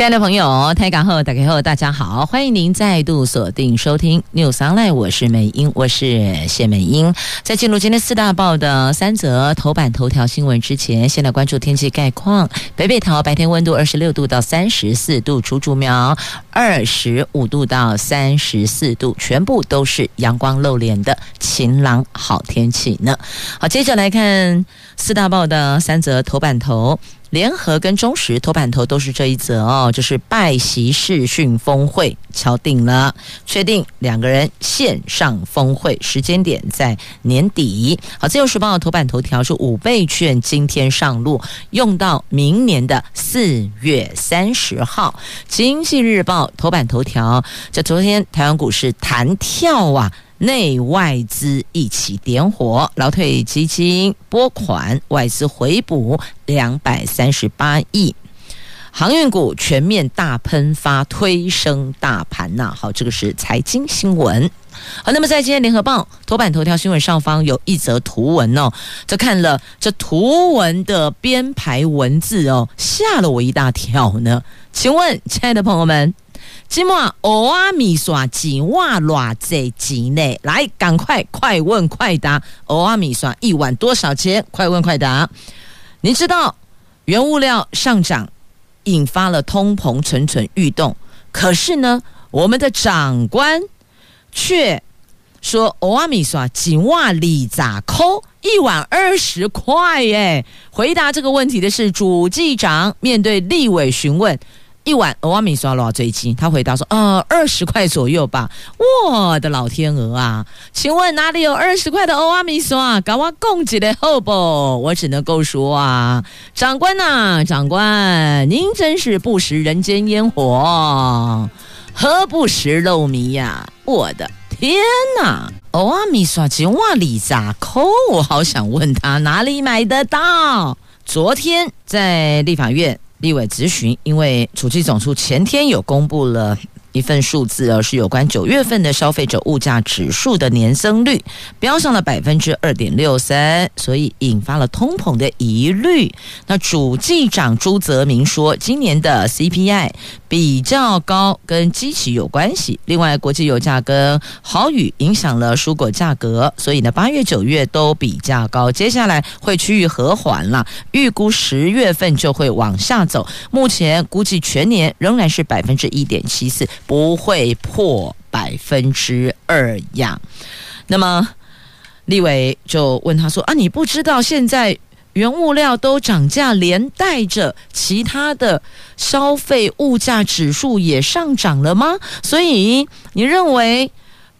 亲爱的朋友，台港后打开后，大家好，欢迎您再度锁定收听 News Online，我是美英，我是谢美英。在进入今天四大报的三则头版头条新闻之前，先来关注天气概况。北北桃白天温度二十六度到三十四度，竹竹苗二十五度到三十四度，全部都是阳光露脸的晴朗好天气呢。好，接着来看四大报的三则头版头。联合跟中时头版头都是这一则哦，就是拜习视讯峰会敲定了，确定两个人线上峰会时间点在年底。好，自由时报头版头条是五倍券今天上路，用到明年的四月三十号。经济日报头版头条，这昨天台湾股市弹跳啊。内外资一起点火，劳退基金拨款，外资回补两百三十八亿，航运股全面大喷发，推升大盘呐。好，这个是财经新闻。好，那么在今天联合报头版头条新闻上方有一则图文哦，这看了这图文的编排文字哦，吓了我一大跳呢。请问，亲爱的朋友们？今晚蚵仔面线一碗偌济钱呢？来，赶快快问快答！蚵仔面线一碗多少钱？快问快答！你知道原物料上涨引发了通膨蠢蠢欲动，可是呢，我们的长官却说蚵仔面线一碗里咋抠一碗二十块耶？回答这个问题的是主计长，面对立委询问。一碗蚵仔面线多少钱？他回答说：“呃，二十块左右吧。”我的老天鹅啊！请问哪里有二十块的蚵仔面线啊？赶快供给的后不？我只能够说啊，长官呐、长官，您真是不食人间烟火，何不食肉糜呀？我的天哪！蚵仔面线几万里咋抠？我好想问他哪里买得到？昨天在立法院。立委质询，因为主计总处前天有公布了一份数字，而是有关九月份的消费者物价指数的年增率飙上了百分之二点六三，所以引发了通膨的疑虑。那主计长朱泽明说，今年的 CPI。比较高跟机器有关系，另外国际油价跟豪雨影响了蔬果价格，所以呢八月九月都比较高，接下来会趋于和缓了，预估十月份就会往下走，目前估计全年仍然是百分之一点七四，不会破百分之二呀。那么立伟就问他说啊，你不知道现在？原物料都涨价，连带着其他的消费物价指数也上涨了吗？所以你认为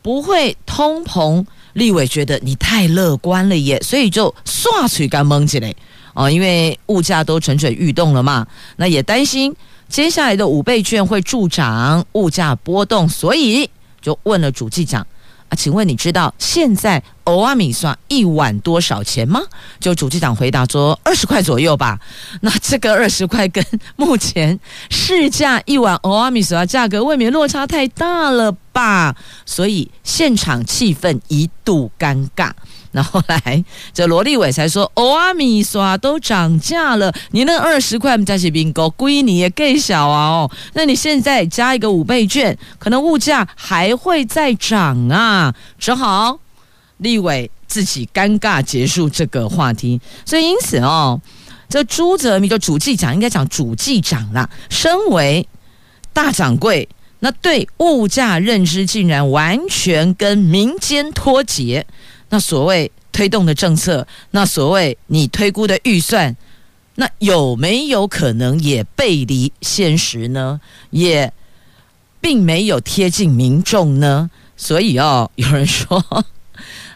不会通膨？立伟觉得你太乐观了耶，所以就刷嘴干蒙起来哦，因为物价都蠢蠢欲动了嘛，那也担心接下来的五倍券会助长物价波动，所以就问了主计长。啊，请问你知道现在蚵仔面线一碗多少钱吗？就主计长回答说二十块左右吧。那这个二十块跟目前市价一碗蚵仔面线的价格未免落差太大了吧？所以现场气氛一度尴尬。那后来，这罗立伟才说：“蚵仔面线都涨价了，你那二十块加起并购，归你也更小啊！哦，那你现在加一个五倍券，可能物价还会再涨啊！只好立伟自己尴尬结束这个话题。所以因此哦，这朱泽民就主计长应该讲主计长啦，身为大掌柜，那对物价认知竟然完全跟民间脱节。”那所谓推动的政策，那所谓你推估的预算，那有没有可能也背离现实呢？也并没有贴近民众呢？所以哦，有人说，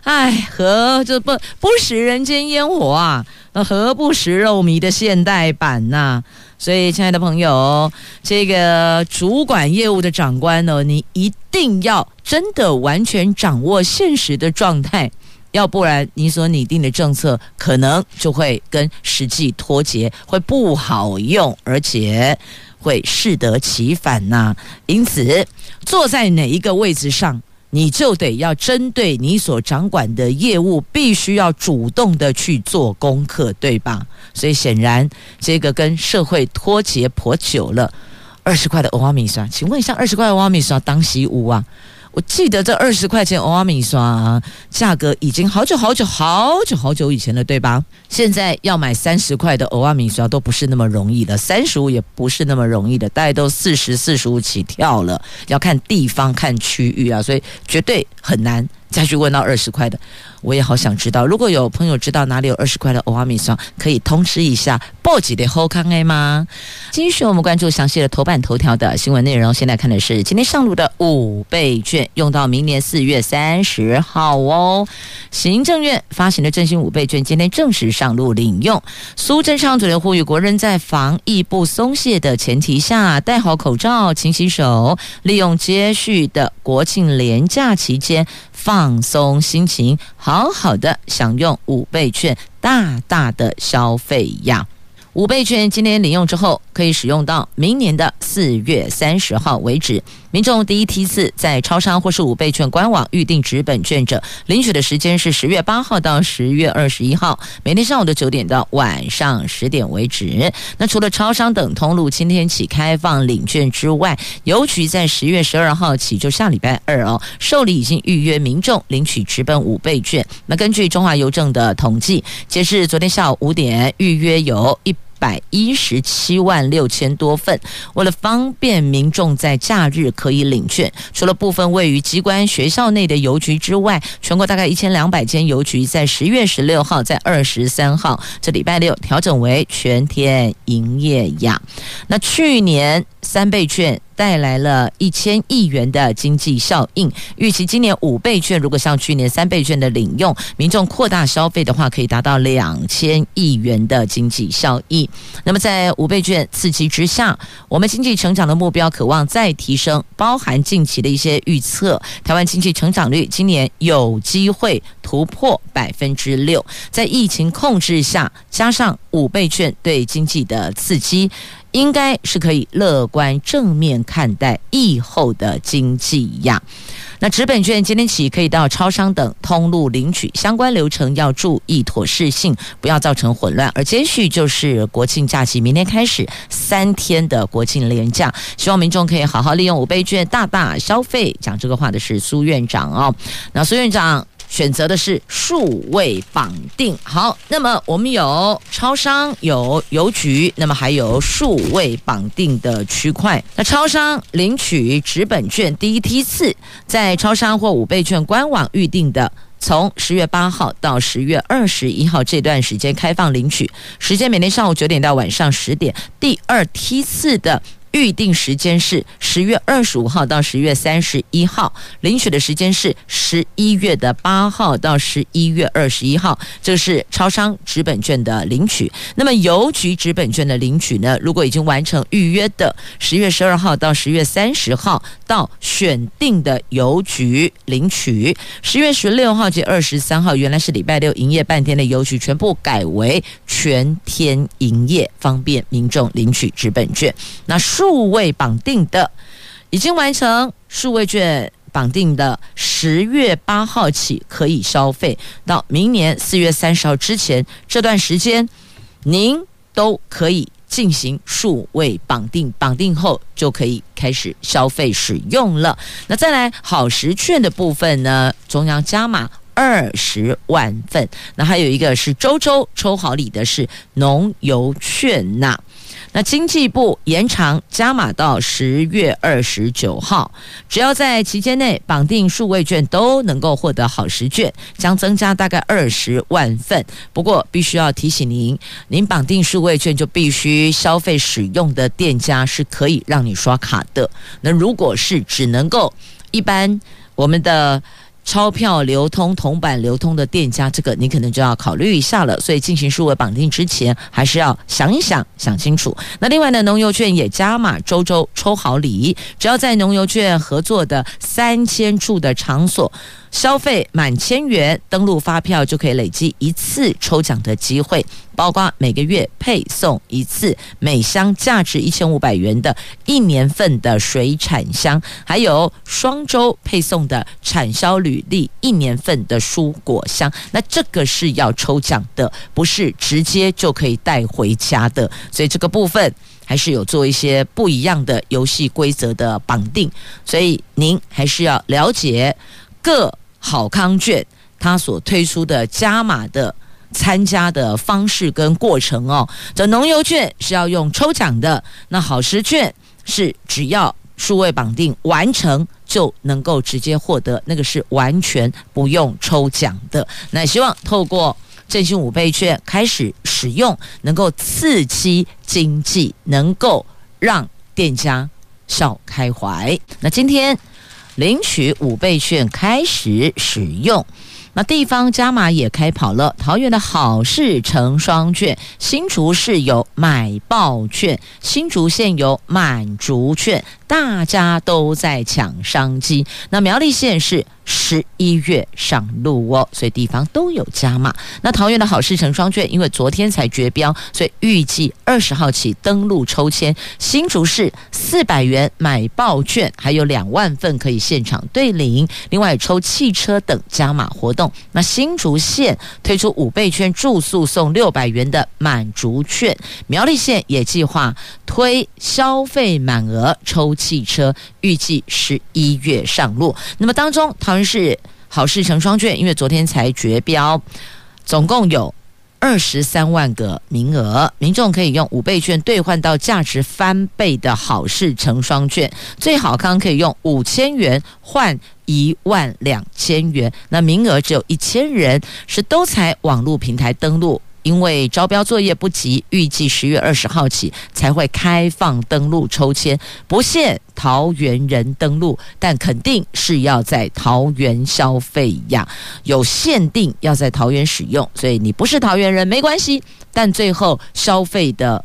哎，何这不不食人间烟火啊？那何不食肉糜的现代版呐、所以，亲爱的朋友，这个主管业务的长官呢，你一定要真的完全掌握现实的状态。要不然你所拟定的政策可能就会跟实际脱节，会不好用，而且会适得其反呐、因此，坐在哪一个位置上，你就得要针对你所掌管的业务，必须要主动的去做功课，对吧？所以显然，这个跟社会脱节颇久了。二十块的欧阿米莎，请问一下，二十块的欧阿米莎当西屋啊？我记得这二十块钱欧阿米刷价格已经好久好久好久好久以前了，对吧？现在要买三十块的欧阿米刷都不是那么容易的，三十五也不是那么容易的，大概都四十四十五起跳了，要看地方看区域啊，所以绝对很难。再去问到二十块的，我也好想知道。如果有朋友知道哪里有二十块的欧阿米刷，可以通知一下。报几的后康 A 吗？继续我们关注详细的头版头条的新闻内容。现在看的是今天上路的五倍券，用到明年四月三十号哦。行政院发行的振兴五倍券今天正式上路领用。苏贞昌昨天呼吁国人在防疫不松懈的前提下，戴好口罩、勤洗手，利用接续的国庆连假期间。放松心情，好好的享用五倍券，大大的消费呀！五倍券今天领用之后，可以使用到明年的四月三十号为止。民众第一梯次在超商或是五倍券官网预定纸本券者，领取的时间是十月八号到十月二十一号，每天上午的九点到晚上十点为止。那除了超商等通路今天起开放领券之外，邮局在十月十二号起，就下礼拜二哦，受理已经预约民众领取纸本五倍券。那根据中华邮政的统计，截至昨天下午五点，预约有一。百一十七万六千多份，为了方便民众在假日可以领券，除了部分位于机关学校内的邮局之外，全国大概一千两百间邮局在十月十六号、在二十三号这礼拜六调整为全天营业呀。那去年三倍券。带来了一千亿元的经济效应，预期今年五倍券如果像去年三倍券的领用，民众扩大消费的话，可以达到两千亿元的经济效益。那么在五倍券刺激之下，我们经济成长的目标渴望再提升，包含近期的一些预测，台湾经济成长率今年有机会突破百分之六，在疫情控制下，加上五倍券对经济的刺激。应该是可以乐观正面看待疫后的经济呀。那纸本券今天起可以到超商等通路领取，相关流程要注意妥适性，不要造成混乱。而接续就是国庆假期，明天开始三天的国庆连假，希望民众可以好好利用五倍券，大大消费。讲这个话的是苏院长哦。那苏院长。选择的是数位绑定。好，那么我们有超商、有邮局，那么还有数位绑定的区块。那超商领取纸本券第一梯次，在超商或五倍券官网预定的，从十月八号到十月二十一号这段时间开放领取，时间每天上午九点到晚上十点。第二梯次的。预定时间是十月二十五号到十月三十一号，领取的时间是十一月的八号到十一月二十一号。这是超商纸本券的领取。那么邮局纸本券的领取呢？如果已经完成预约的，十月十二号到十月三十号到选定的邮局领取。十月十六号及二十三号，原来是礼拜六营业半天的邮局，全部改为全天营业，方便民众领取纸本券。那数位绑定的已经完成，数位券绑定的十月八号起可以消费，到明年四月三十号之前这段时间，您都可以进行数位绑定，绑定后就可以开始消费使用了。那再来好食券的部分呢？中央加码二十万份，那还有一个是周周抽好礼的是农油券呐。那经济部延长加码到十月二十九号，只要在期间内绑定数位券都能够获得好时券，将增加大概二十万份。不过必须要提醒您，您绑定数位券就必须消费使用的店家是可以让你刷卡的。那如果是只能够一般我们的。钞票流通、铜板流通的店家，这个你可能就要考虑一下了。所以进行数位绑定之前，还是要想一想、想清楚。那另外呢，农游券也加码周周抽好礼，只要在农游券合作的三千处的场所消费满千元登录发票就可以累积一次抽奖的机会，包括每个月配送一次每箱价值一千五百元的一年份的水产箱，还有双周配送的产销履历一年份的蔬果箱。那这个是要抽奖的，不是直接就可以带回家的，所以这个部分还是有做一些不一样的游戏规则的绑定，所以您还是要了解各。好康券，它所推出的加码的参加的方式跟过程哦，这农游券是要用抽奖的，那好食券是只要数位绑定完成就能够直接获得，那个是完全不用抽奖的。那希望透过振兴五倍券开始使用，能够刺激经济，能够让店家笑开怀。那今天。领取五倍券开始使用，那地方加码也开跑了。桃园的好事成双券，新竹市有买爆券，新竹县有满竹券，大家都在抢商机。那苗栗县是。十一月上路哦，所以地方都有加码。那桃园的好事成双券，因为昨天才绝标，所以预计二十号起登录抽签。新竹市四百元买爆券，还有两万份可以现场对领，另外抽汽车等加码活动。那新竹县推出五倍券住宿送六百元的满竹券，苗栗县也计划推消费满额抽汽车，预计十一月上路。那么当中桃。是好事成双券，因为昨天才绝标，总共有二十三万个名额，民众可以用五倍券兑换到价值翻倍的好事成双券，最好康可以用五千元换一万两千元，那名额只有一千人，是都才网络平台登录。因为招标作业不急，预计十月二十号起才会开放登录抽签，不限桃园人登录，但肯定是要在桃园消费呀，有限定要在桃园使用，所以你不是桃园人没关系，但最后消费的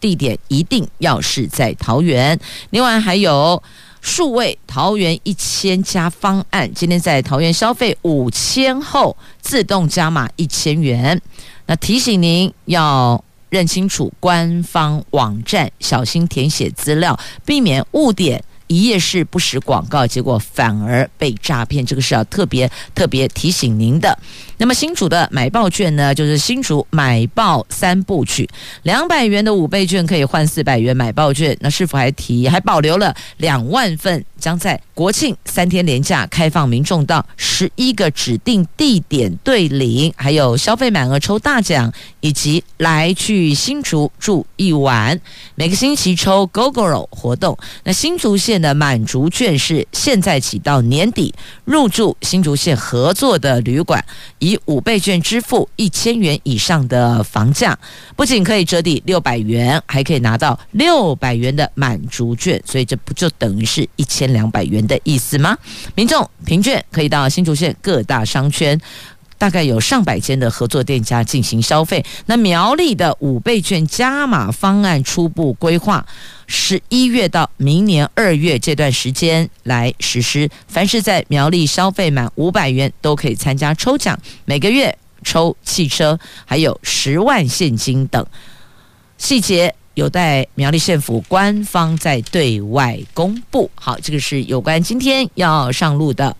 地点一定要是在桃园。另外还有数位桃园一千加方案，今天在桃园消费五千后自动加码一千元。那提醒您要认清楚官方网站，小心填写资料，避免误点。一页式不实广告，结果反而被诈骗，这个是要特别特别提醒您的。那么新竹的买报券呢，就是新竹买报三部曲，两百元的五倍券可以换四百元买报券。那是否还提还保留了两万份，将在国庆三天连假开放民众到十一个指定地点兑领，还有消费满额抽大奖，以及来去新竹住一晚，每个星期抽 Gogoro 活动。那新竹县的满竹券是现在起到年底入住新竹县合作的旅馆。以五倍券支付一千元以上的房价，不仅可以折抵六百元，还可以拿到六百元的满竹券，所以这不就等于是一千两百元的意思吗？民众凭券可以到新竹县各大商圈。大概有上百间的合作店家进行消费。那苗栗的五倍券加码方案初步规划，十一月到明年二月这段时间来实施。凡是在苗栗消费满五百元，都可以参加抽奖，每个月抽汽车，还有十万现金等。细节有待苗栗县府官方在对外公布。好，这个是有关今天要上路的。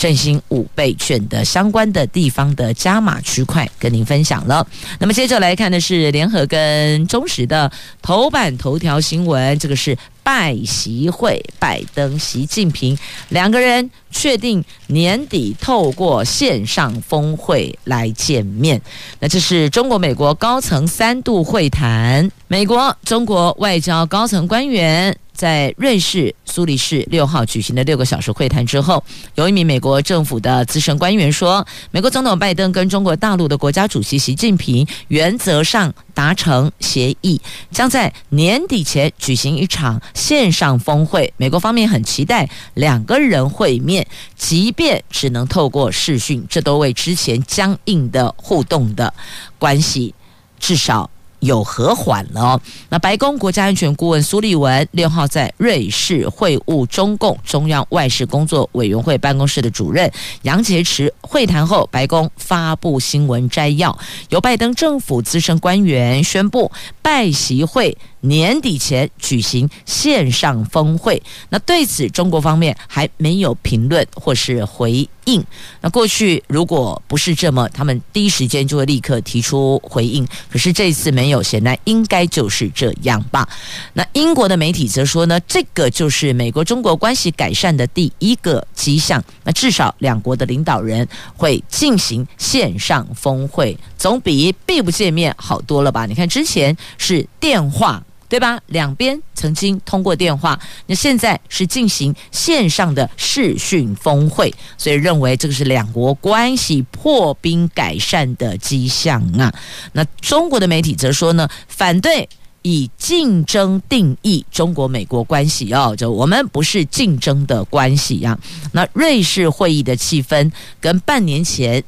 振兴五倍券的相关的地方的加码区块跟您分享了。那么接着来看的是联合跟中时的头版头条新闻，这个是拜习会，拜登、习近平两个人确定年底透过线上峰会来见面。那这是中国美国高层三度会谈，美国中国外交高层官员。在瑞士苏黎世六号举行的六个小时会谈之后，有一名美国政府的资深官员说，美国总统拜登跟中国大陆的国家主席习近平原则上达成协议，将在年底前举行一场线上峰会。美国方面很期待两个人会面，即便只能透过视讯，这都为之前僵硬的互动的关系至少有和缓了。那白宫国家安全顾问苏利文六号在瑞士会晤中共中央外事工作委员会办公室的主任杨洁篪。会谈后，白宫发布新闻摘要，由拜登政府资深官员宣布，拜席会年底前举行线上峰会。那对此，中国方面还没有评论或是回应。那过去如果不是这么，他们第一时间就会立刻提出回应。可是这次没有，显然应该就是这样吧？那英国的媒体则说呢，这个就是美国中国关系改善的第一个迹象。那至少两国的领导人会进行线上峰会，总比并不见面好多了吧？你看之前是电话。对吧？两边曾经通过电话，那现在是进行线上的视讯峰会，所以认为这个是两国关系破冰改善的迹象啊。那中国的媒体则说呢，反对以竞争定义中国美国关系哦，就我们不是竞争的关系呀。那瑞士会议的气氛跟半年前。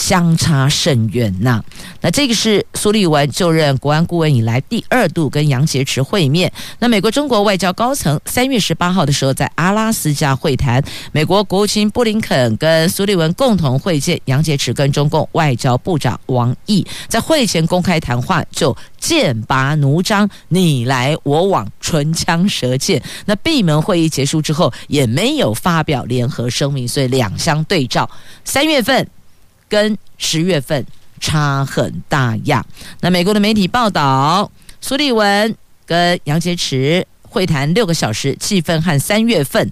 相差甚远呐！那这个是苏利文就任国安顾问以来第二度跟杨洁篪会面。那美国中国外交高层三月十八号的时候在阿拉斯加会谈，美国国务卿布林肯跟苏利文共同会见杨洁篪跟中共外交部长王毅，在会前公开谈话就剑拔弩张，你来我往，唇枪舌剑。那闭门会议结束之后也没有发表联合声明，所以两相对照，三月份。跟十月份差很大呀。那美国的媒体报道，苏利文跟杨洁篪会谈六个小时，气氛和三月份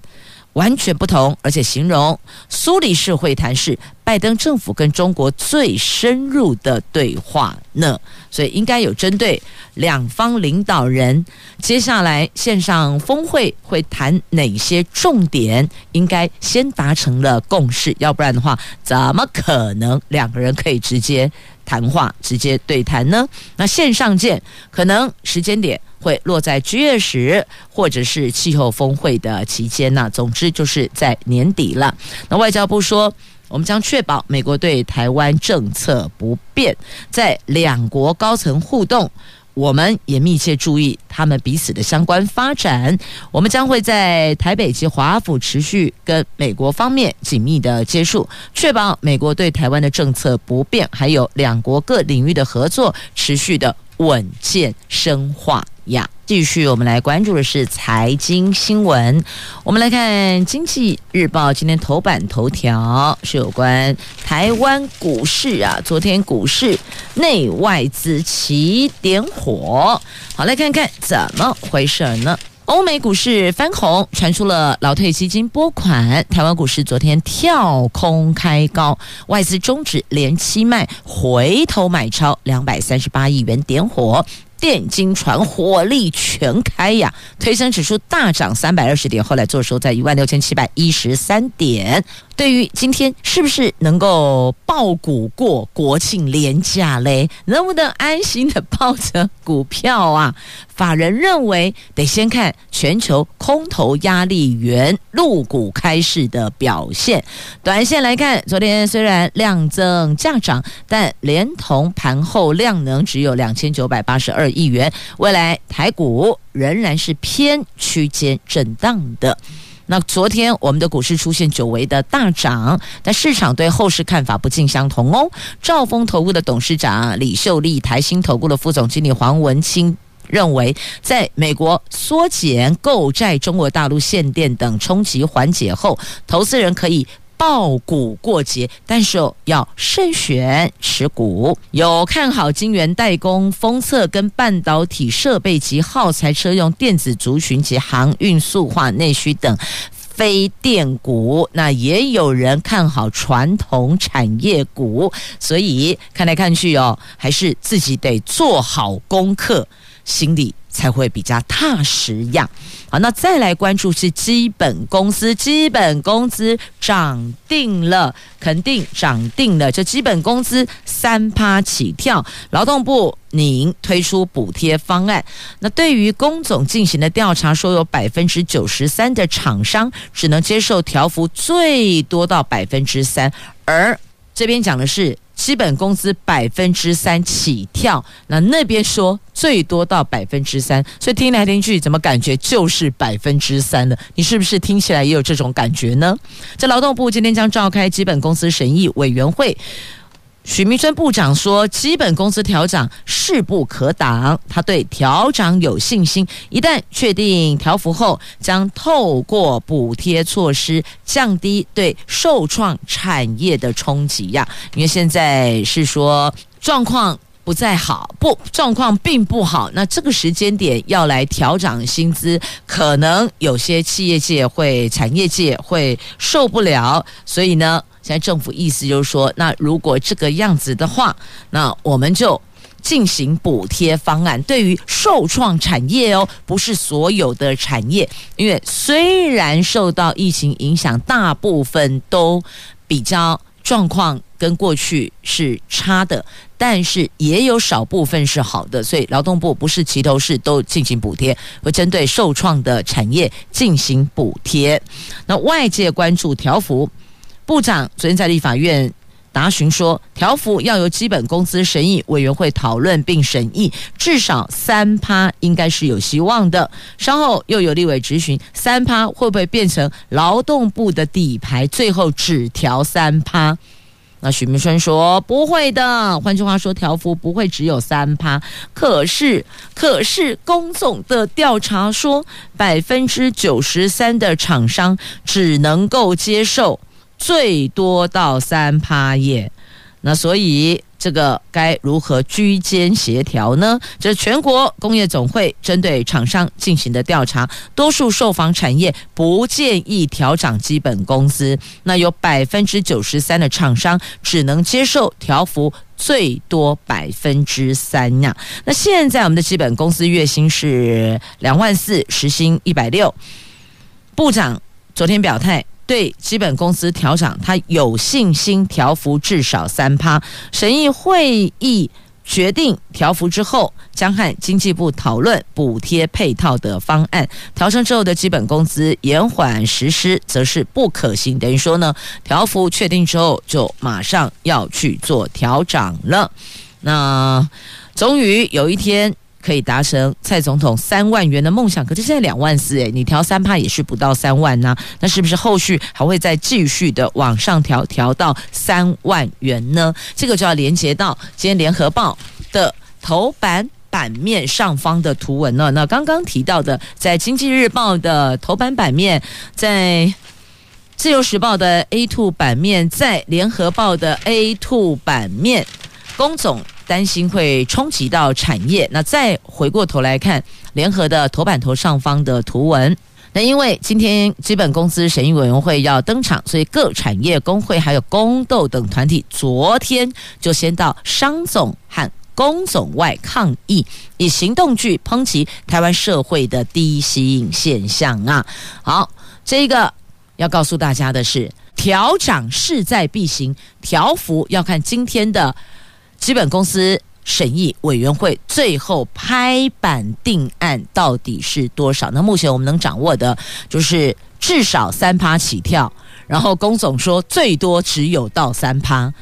完全不同，而且形容苏黎世会谈是拜登政府跟中国最深入的对话呢。所以应该有针对两方领导人接下来线上峰会会谈哪些重点，应该先达成了共识，要不然的话，怎么可能两个人可以直接谈话、直接对谈呢？那线上见可能时间点会落在 G20 或者是气候峰会的期间呢。总之就是在年底了。那外交部说。我们将确保美国对台湾政策不变，在两国高层互动，我们也密切注意他们彼此的相关发展。我们将会在台北及华府持续跟美国方面紧密的接触，确保美国对台湾的政策不变，还有两国各领域的合作持续的稳健深化呀。继续，我们来关注的是财经新闻。我们来看《经济日报》今天头版头条是有关台湾股市啊，昨天股市内外资齐点火。好，来看看怎么回事呢？欧美股市翻红，传出了劳退基金拨款。台湾股市昨天跳空开高，外资终止连七卖，回头买超两百三十八亿元点火。电金船火力全开呀，推升指数大涨三百二十点，后来做收在一万六千七百一十三点。对于今天是不是能够爆股过国庆连假嘞？能不能安心的抱着股票啊？法人认为得先看全球空头压力源入股开市的表现。短线来看，昨天虽然量增价涨，但连同盘后量能只有两千九百八十二亿元，未来台股仍然是偏区间震荡的。那昨天我们的股市出现久违的大涨，但市场对后市看法不尽相同哦。兆丰投顾的董事长李秀丽、台新投顾的副总经理黄文清认为，在美国缩减购债、中国大陆限电等冲击缓解后，投资人可以抱股过节，但是要慎选持股。有看好晶圆代工、封测跟半导体设备及耗材车用电子族群及航运塑化内需等非电股。那也有人看好传统产业股，所以看来看去哦，还是自己得做好功课，心里才会比较踏实呀。好，那再来关注是基本工资，基本工资涨定了，肯定涨定了。这基本工资三趴起跳，劳动部拟推出补贴方案。那对于工总进行的调查说，有百分之九十三的厂商只能接受调幅最多到百分之三，而这边讲的是。基本工资百分之三起跳，那那边说最多到百分之三，所以听来听去，怎么感觉就是百分之三了？你是不是听起来也有这种感觉呢？在劳动部今天将召开基本工资审议委员会。许明春部长说：“基本工资调涨势不可挡，他对调涨有信心。一旦确定调幅后，将透过补贴措施降低对受创产业的冲击呀。因为现在是说状况不再好，不，状况并不好。那这个时间点要来调涨薪资，可能有些企业界会、产业界会受不了。所以呢。”现在政府意思就是说，那如果这个样子的话，那我们就进行补贴方案。对于受创产业哦，不是所有的产业，因为虽然受到疫情影响，大部分都比较状况跟过去是差的，但是也有少部分是好的。所以劳动部不是齐头式都进行补贴，会针对受创的产业进行补贴。那外界关注条幅。部长昨天在立法院答询说，条幅要由基本工资审议委员会讨论并审议，至少三趴应该是有希望的。稍后又有立委质询，三趴会不会变成劳动部的底牌，最后只调三趴？那许明春说不会的，换句话说，条幅不会只有三趴。可是，可是工总的调查说，百分之九十三的厂商只能够接受。最多到三趴耶，那所以这个该如何居间协调呢？这全国工业总会针对厂商进行的调查，多数受访产业不建议调涨基本工资，那有百分之九十三的厂商只能接受调幅最多百分之三呀。那现在我们的基本工资月薪是两万四，时薪一百六，部长昨天表态。对基本工资调涨，他有信心调幅至少三趴。审议会议决定调幅之后，将和经济部讨论补贴配套的方案。调升之后的基本工资延缓实施，则是不可行。等于说呢，调幅确定之后，就马上要去做调涨了。那终于有一天。可以达成蔡总统三万元的梦想，可是现在两万四诶，你调三趴也是不到三万呢，那是不是后续还会再继续的往上调，调到三万元呢？这个就要连接到今天联合报的头版版面上方的图文了。那刚刚提到的，在经济日报的头版版面，在自由时报的 A two 版面，在联合报的 A two 版面，工总。担心会冲击到产业。那再回过头来看联合的头版头上方的图文，那因为今天基本工资审议委员会要登场，所以各产业工会还有公斗等团体昨天就先到商总和工总外抗议，以行动去抨击台湾社会的低薪现象啊。好，这个要告诉大家的是，调涨势在必行，调幅要看今天的。基本公司审议委员会最后拍板定案到底是多少？那目前我们能掌握的就是至少三趴起跳，然后龚总说最多只有到三趴，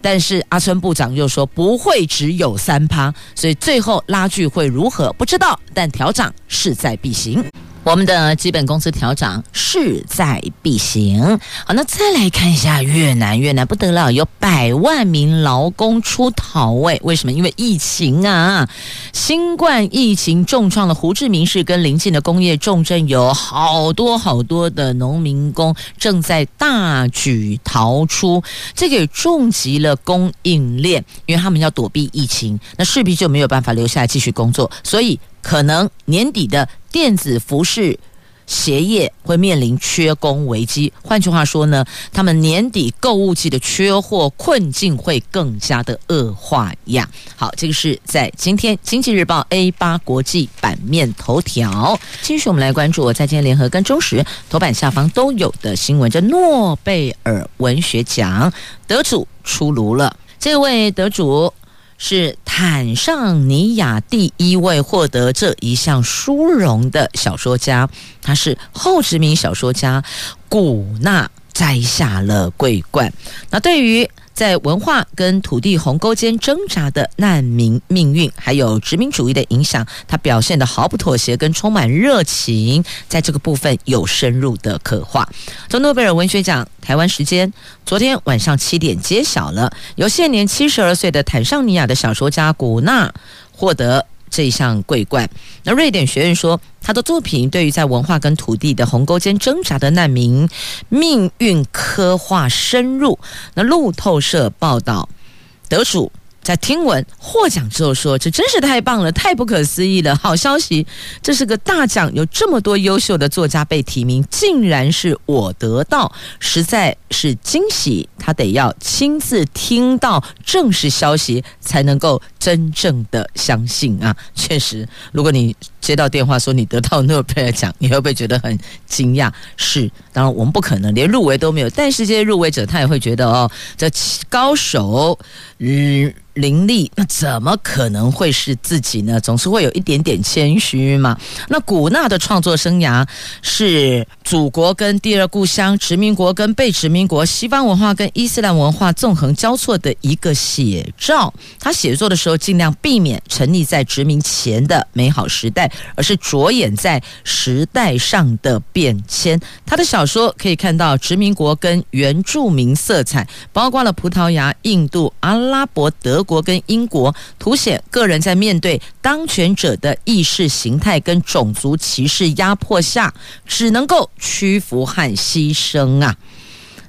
但是阿春部长又说不会只有三趴，所以最后拉锯会如何不知道，但调涨势在必行。我们的基本工资调涨势在必行。好，那再来看一下越南，越南不得了，有百万名劳工出逃。喂，为什么？因为疫情啊，新冠疫情重创了胡志明市跟邻近的工业重镇，有好多好多的农民工正在大举逃出，这个也重击了供应链，因为他们要躲避疫情，那势必就没有办法留下来继续工作，所以。可能年底的电子服饰鞋业会面临缺工危机。换句话说呢，他们年底购物季的缺货困境会更加的恶化呀。好，这个是在今天《经济日报》A8 国际版面头条。继续，我们来关注我在今天联合跟中时头版下方都有的新闻：这诺贝尔文学奖得主出炉了。这位得主。是坦尚尼亚第一位获得这一项殊荣的小说家，他是后殖民小说家古纳摘下了桂冠。那对于在文化跟土地鸿沟间挣扎的难民命运，还有殖民主义的影响，他表现得毫不妥协，跟充满热情，在这个部分有深入的刻画。从诺贝尔文学奖台湾时间昨天晚上七点揭晓了，由现年七十二岁的坦尚尼亚的小说家古纳获得。这一项桂冠，那瑞典学院说，他的作品对于在文化跟土地的鸿沟间挣扎的难民命运刻画深入。那路透社报道，得主。在听闻获奖之后说：“这真是太棒了，太不可思议了！好消息，这是个大奖，有这么多优秀的作家被提名，竟然是我得到，实在是惊喜。他得要亲自听到正式消息，才能够真正的相信啊！确实，如果你接到电话说你得到诺贝尔奖，你会不会觉得很惊讶？是，当然我们不可能连入围都没有，但是这些入围者他也会觉得哦，这高手，嗯。”林立，那怎么可能会是自己呢？总是会有一点点谦虚嘛。那古纳的创作生涯是祖国跟第二故乡、殖民国跟被殖民国、西方文化跟伊斯兰文化纵横交错的一个写照。他写作的时候尽量避免沉溺在殖民前的美好时代，而是着眼在时代上的变迁。他的小说可以看到殖民国跟原住民色彩，包括了葡萄牙、印度、阿拉伯、德国。跟英国凸显个人在面对当权者的意识形态跟种族歧视压迫下，只能够屈服和牺牲啊！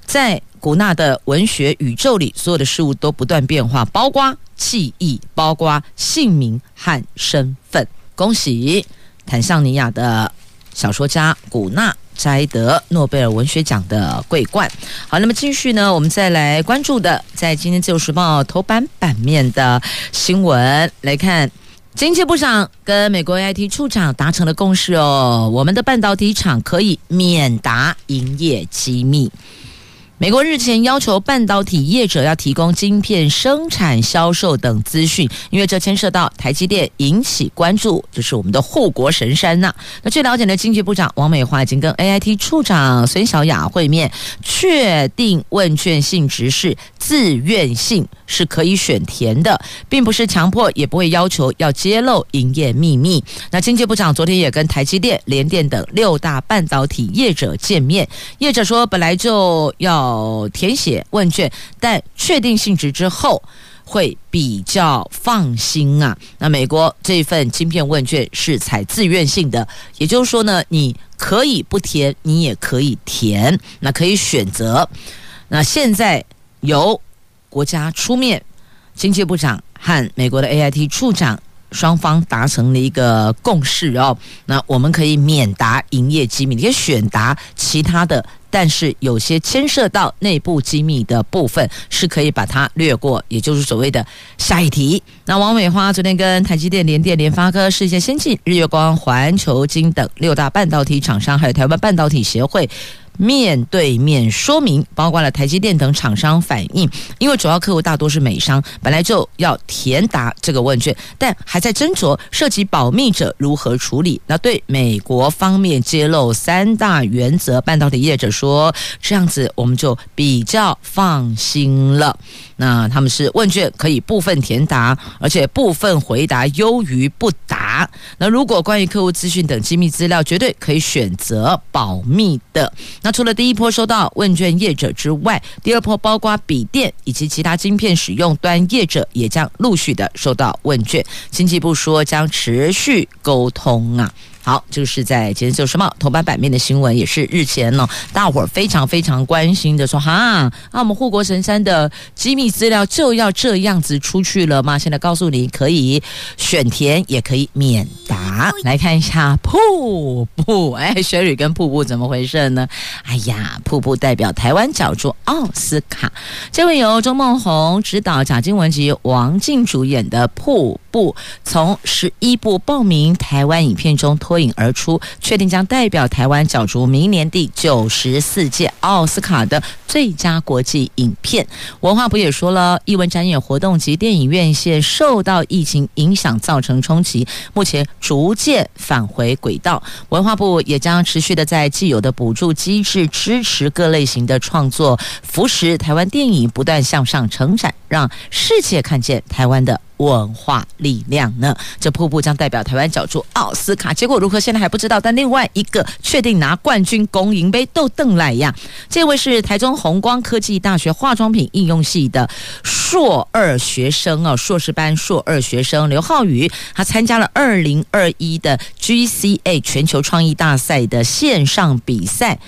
在古纳的文学宇宙里，所有的事物都不断变化，包括记忆，包括姓名和身份。恭喜坦桑尼亚的小说家古纳。摘得诺贝尔文学奖的桂冠。好，那么继续呢，我们再来关注的，在今天《自由时报》头版版面的新闻来看，经济部长跟美国 IT 处长达成了共识哦，我们的半导体厂可以免答营业机密。美国日前要求半导体业者要提供晶片生产、销售等资讯，因为这牵涉到台积电，引起关注。这是我们的护国神山呐、那据了解呢经济部长王美花已经跟 AIT 处长孙小雅会面，确定问卷性质是自愿性，是可以选填的，并不是强迫，也不会要求要揭露营业秘密。那经济部长昨天也跟台积电、联电等六大半导体业者见面，业者说本来就要。哦，填写问卷，但确定性质之后会比较放心啊。那美国这份晶片问卷是采自愿性的，也就是说呢，你可以不填，你也可以填，那可以选择。那现在由国家出面，经济部长和美国的 AIT 处长双方达成了一个共识哦。那我们可以免答营业机密，你可以选答其他的。但是有些牵涉到内部机密的部分是可以把它略过，也就是所谓的下一题。那王美花昨天跟台积电、联电、联发科、世界先进、日月光、环球金等六大半导体厂商，还有台湾半导体协会。面对面说明，包括了台积电等厂商反映，因为主要客户大多是美商，本来就要填答这个问卷，但还在斟酌涉及保密者如何处理。那对美国方面揭露三大原则，半导体业者说这样子我们就比较放心了。那他们是问卷可以部分填答，而且部分回答优于不答。那如果关于客户资讯等机密资料，绝对可以选择保密的。那除了第一波收到问卷业者之外，第二波包括笔电以及其他晶片使用端业者也将陆续的收到问卷。经济部说将持续沟通啊。好，就是在今天《自由时报》头版版面的新闻，也是日前呢，大伙儿非常非常关心的，说哈，啊，我们护国神山的机密资料就要这样子出去了吗？现在告诉你，可以选填，也可以免答。来看一下瀑布，哎，雪蕊跟瀑布怎么回事呢？哎呀，瀑布代表台湾角逐奥斯卡，这位由钟孟宏执导、贾静雯及王静主演的瀑布。部从十一部报名台湾影片中脱颖而出，确定将代表台湾角逐明年第九十四届奥斯卡的最佳国际影片。文化部也说了，艺文展演活动及电影院线受到疫情影响造成冲击，目前逐渐返回轨道。文化部也将持续的在既有的补助机制支持各类型的创作，扶持台湾电影不断向上成长，让世界看见台湾的。文化力量呢？这瀑布将代表台湾角逐奥斯卡，结果如何？现在还不知道。但另外一个确定拿冠军，公银杯都邓来呀。这位是台中弘光科技大学化妆品应用系的硕二学生哦，硕士班硕二学生刘浩宇，他参加了二零二一的 GCA 全球创意大赛的线上比赛，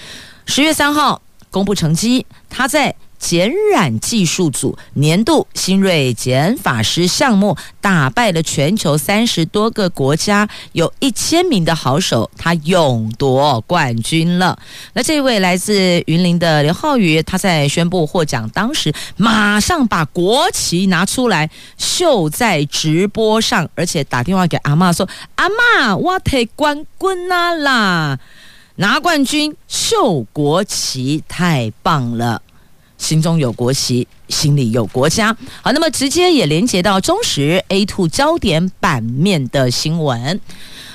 十月三号公布成绩，他在。剪染技术组年度新锐剪法师项目打败了全球三十多个国家，有一千名的好手，他勇夺冠军了。那这位来自云林的刘浩宇，他在宣布获奖当时，马上把国旗拿出来秀在直播上，而且打电话给阿嬷说：“阿嬷，我得冠军啦！拿冠军秀国旗，太棒了！”心中有国旗，心里有国家。好，那么直接也连接到中时 A two 焦点版面的新闻，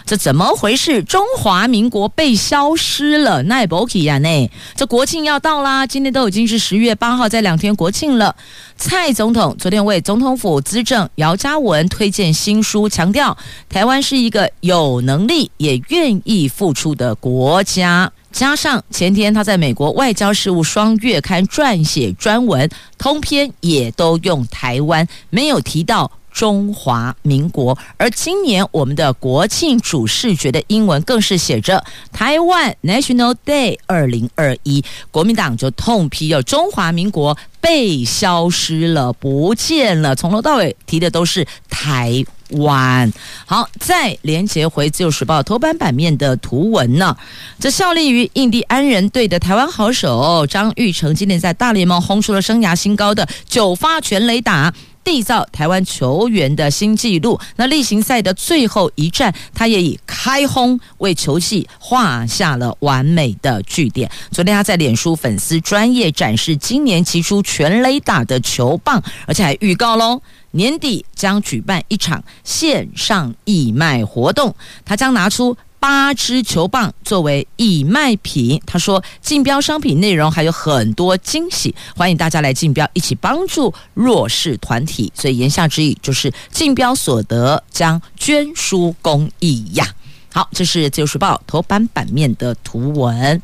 这怎么回事？中华民国被消失了？奈博基亚内，这国庆要到啦，今天都已经是十月八号，再两天国庆了。蔡总统昨天为总统府资政姚嘉文推荐新书，强调台湾是一个有能力也愿意付出的国家。加上前天他在美国外交事务双月刊撰写专文，通篇也都用台湾，没有提到中华民国。而今年我们的国庆主视觉的英文更是写着“台湾 National Day 二零二一”，国民党就痛批有中华民国被消失了，不见了，从头到尾提的都是台。湾好，再连接回《自由时报》头版版面的图文呢。这效力于印第安人队的台湾好手张育成，今年在大联盟轰出了生涯新高的九发全垒打，缔造台湾球员的新纪录。那例行赛的最后一战，他也以开轰为球季画下了完美的句点。昨天他在脸书粉丝专页展示今年击出全垒打的球棒，而且还预告喽。年底将举办一场线上义卖活动，他将拿出八支球棒作为义卖品。他说，竞标商品内容还有很多惊喜，欢迎大家来竞标，一起帮助弱势团体。所以言下之意就是，竞标所得将捐输公益呀。好，这是《自由时报》头版版面的图文。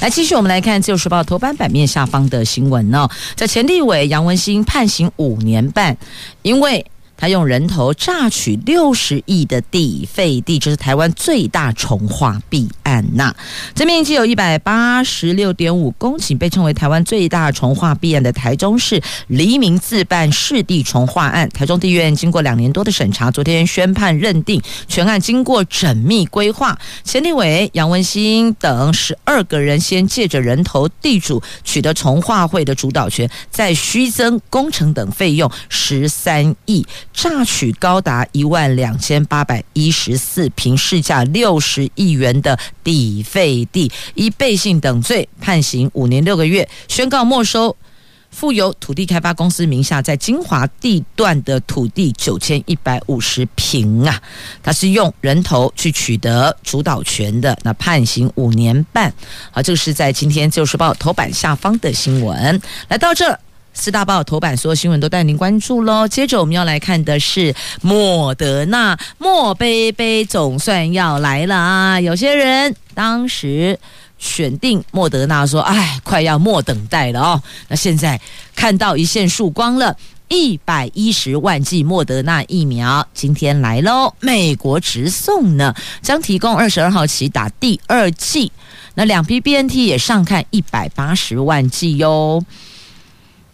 来，继续我们来看《自由时报》头版版面下方的新闻呢。在前立委杨文兴判刑五年半，因为。他用人头榨取六十亿的地费地，这是台湾最大重划弊案呐。这面积有一百八十六点五公顷，被称为台湾最大重划弊案的台中市黎明自办市地重划案，台中地院经过两年多的审查，昨天宣判认定全案经过缜密规划，前立委杨文兴等十二个人先借着人头地主取得重划会的主导权，再虚增工程等费用十三亿。榨取高达一万两千八百一十四平，市价六十亿元的抵费地，依背信等罪判刑五年六个月，宣告没收富有土地开发公司名下在金华地段的土地九千一百五十平啊，他是用人头去取得主导权的，那判刑五年半。好，这个是在今天《自由时报》头版下方的新闻，来到这。四大报头版所有新闻都带您关注喽。接着我们要来看的是莫德纳，莫杯杯总算要来了啊！有些人当时选定莫德纳，说：“哎，快要莫等待了哦。”那现在看到一线曙光了，一百一十万剂莫德纳疫苗今天来喽，美国直送呢，将提供二十二号起打第二剂。那两批 BNT 也上看一百八十万剂哟。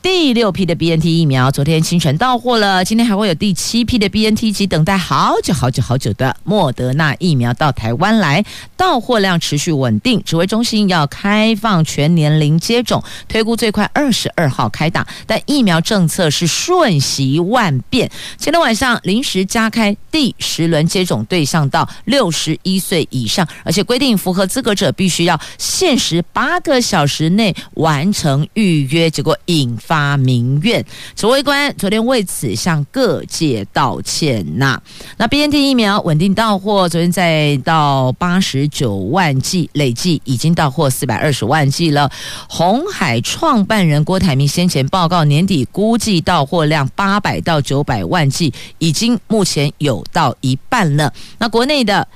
第六批的 BNT 疫苗昨天清晨到货了，今天还会有第七批的 BNT 及等待好久好久好久的莫德纳疫苗到台湾来，到货量持续稳定。指挥中心要开放全年龄接种，推估最快二十二号开打，但疫苗政策是瞬息万变。前天晚上临时加开第十轮接种对象到六十一岁以上，而且规定符合资格者必须要限时八个小时内完成预约，结果引发民怨，指挥官昨天为此向各界道歉呐。那 BNT 疫苗稳定到货，昨天再到八十九万剂，累计已经到货四百二十万剂了。红海创办人郭台铭先前报告，年底估计到货量八百到九百万剂，已经目前有到一半了。那国内的。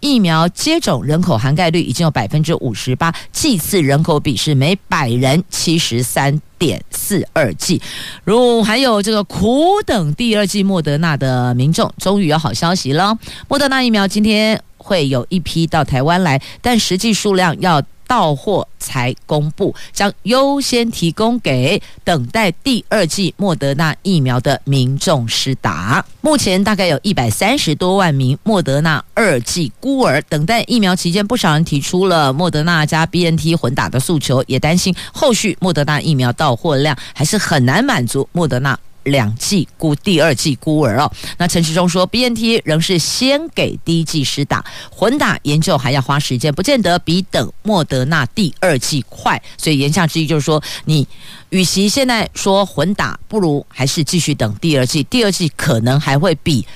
疫苗接种人口涵盖率已经有百分之五十八，剂次人口比是每百人七十三点四二剂。如还有这个苦等第二季莫德纳的民众，终于有好消息了。莫德纳疫苗今天会有一批到台湾来，但实际数量要。到货才公布，将优先提供给等待第二剂莫德纳疫苗的民众施打。目前大概有一百三十多万名莫德纳二剂孤儿等待疫苗期间，不少人提出了莫德纳加 BNT 混打的诉求，也担心后续莫德纳疫苗到货量还是很难满足莫德纳。两剂孤第二剂孤儿哦，那陈时中说，BNT 仍是先给第一剂施打，混打研究还要花时间，不见得比等莫德纳第二剂快。所以言下之意就是说，你与其现在说混打，不如还是继续等第二剂，第二剂可能还会比。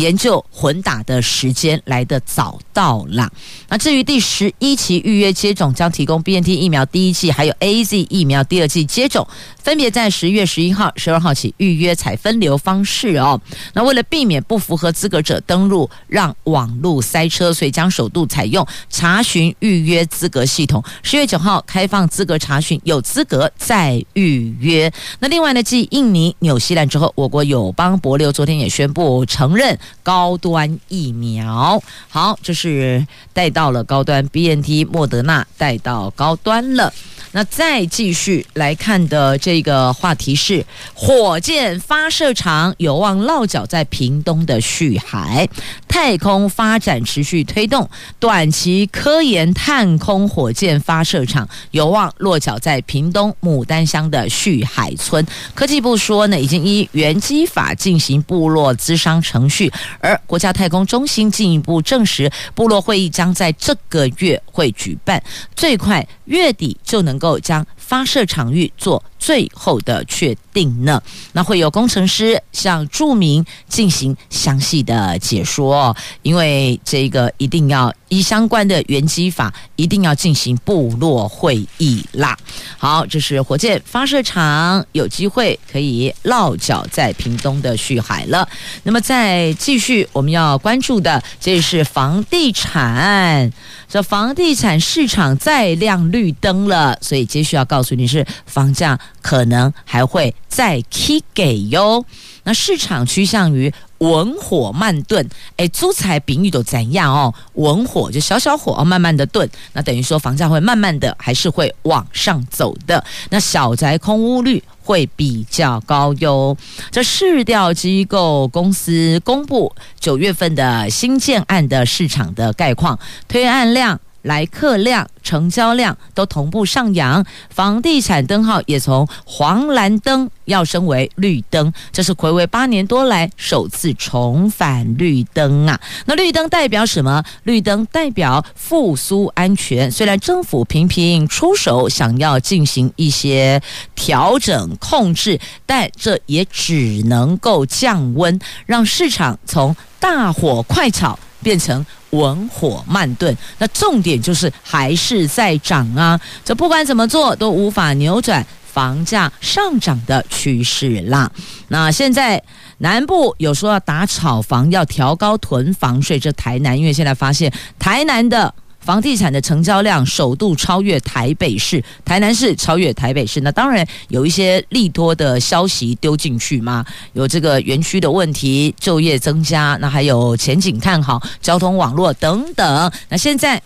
研究混打的时间来得早到了。那至于第十一期预约接种，将提供 BNT 疫苗第一剂，还有 AZ 疫苗第二剂接种，分别在十月十一号、十二号起预约采分流方式哦。那为了避免不符合资格者登录让网路塞车，所以将首度采用查询预约资格系统。十月九号开放资格查询，有资格再预约。那另外呢，继印尼、纽西兰之后，我国友邦博流昨天也宣布承认。高端疫苗，好，这是带到了高端，BNT 莫德纳带到高端了。那再继续来看的这个话题是，火箭发射场有望落脚在屏东的旭海，太空发展持续推动，短期科研探空火箭发射场有望落脚在屏东牡丹乡的旭海村。科技部说呢，已经依原机法进行部落咨商程序，而国家太空中心进一步证实，部落会议将在这个月会举办，最快月底就能够将发射场域做最后的确定呢，那会有工程师向住民进行详细的解说，因为这个一定要依相关的原机法，一定要进行部落会议啦。好，这是火箭发射场有机会可以落脚在屏东的旭海了。那么再继续，我们要关注的这是房地产，这房地产市场再亮绿灯了，所以接续要告诉你是房价。可能还会再 K 给哟。那市场趋向于文火慢炖，哎，租财比喻都怎样哦？文火就小小火，慢慢的炖，那等于说房价会慢慢的还是会往上走的。那小宅空屋率会比较高哟。这市调机构公司公布九月份的新建案的市场的概况，推案量。来客量、成交量都同步上扬，房地产灯号也从黄蓝灯要升为绿灯，这是睽违八年多来首次重返绿灯啊！那绿灯代表什么？绿灯代表复苏安全。虽然政府频频出手，想要进行一些调整控制，但这也只能够降温，让市场从大火快炒变成。文火慢炖，那重点就是还是在涨啊！这不管怎么做都无法扭转房价上涨的趋势啦。那现在南部有说要打炒房，要调高囤房税，这台南因为现在发现台南的。房地产的成交量首度超越台北市，台南市超越台北市。那当然有一些利多的消息丢进去嘛，有这个园区的问题，就业增加，那还有前景看好，交通网络等等。那现在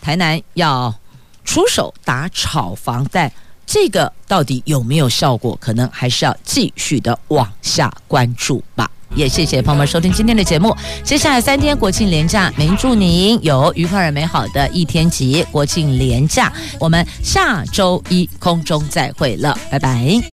台南要出手打炒房，贷这个到底有没有效果，可能还是要继续的往下关注吧。也谢谢朋友们收听今天的节目。接下来三天国庆连假，明祝您有愉快而美好的一天及国庆连假。我们下周一空中再会了，拜拜。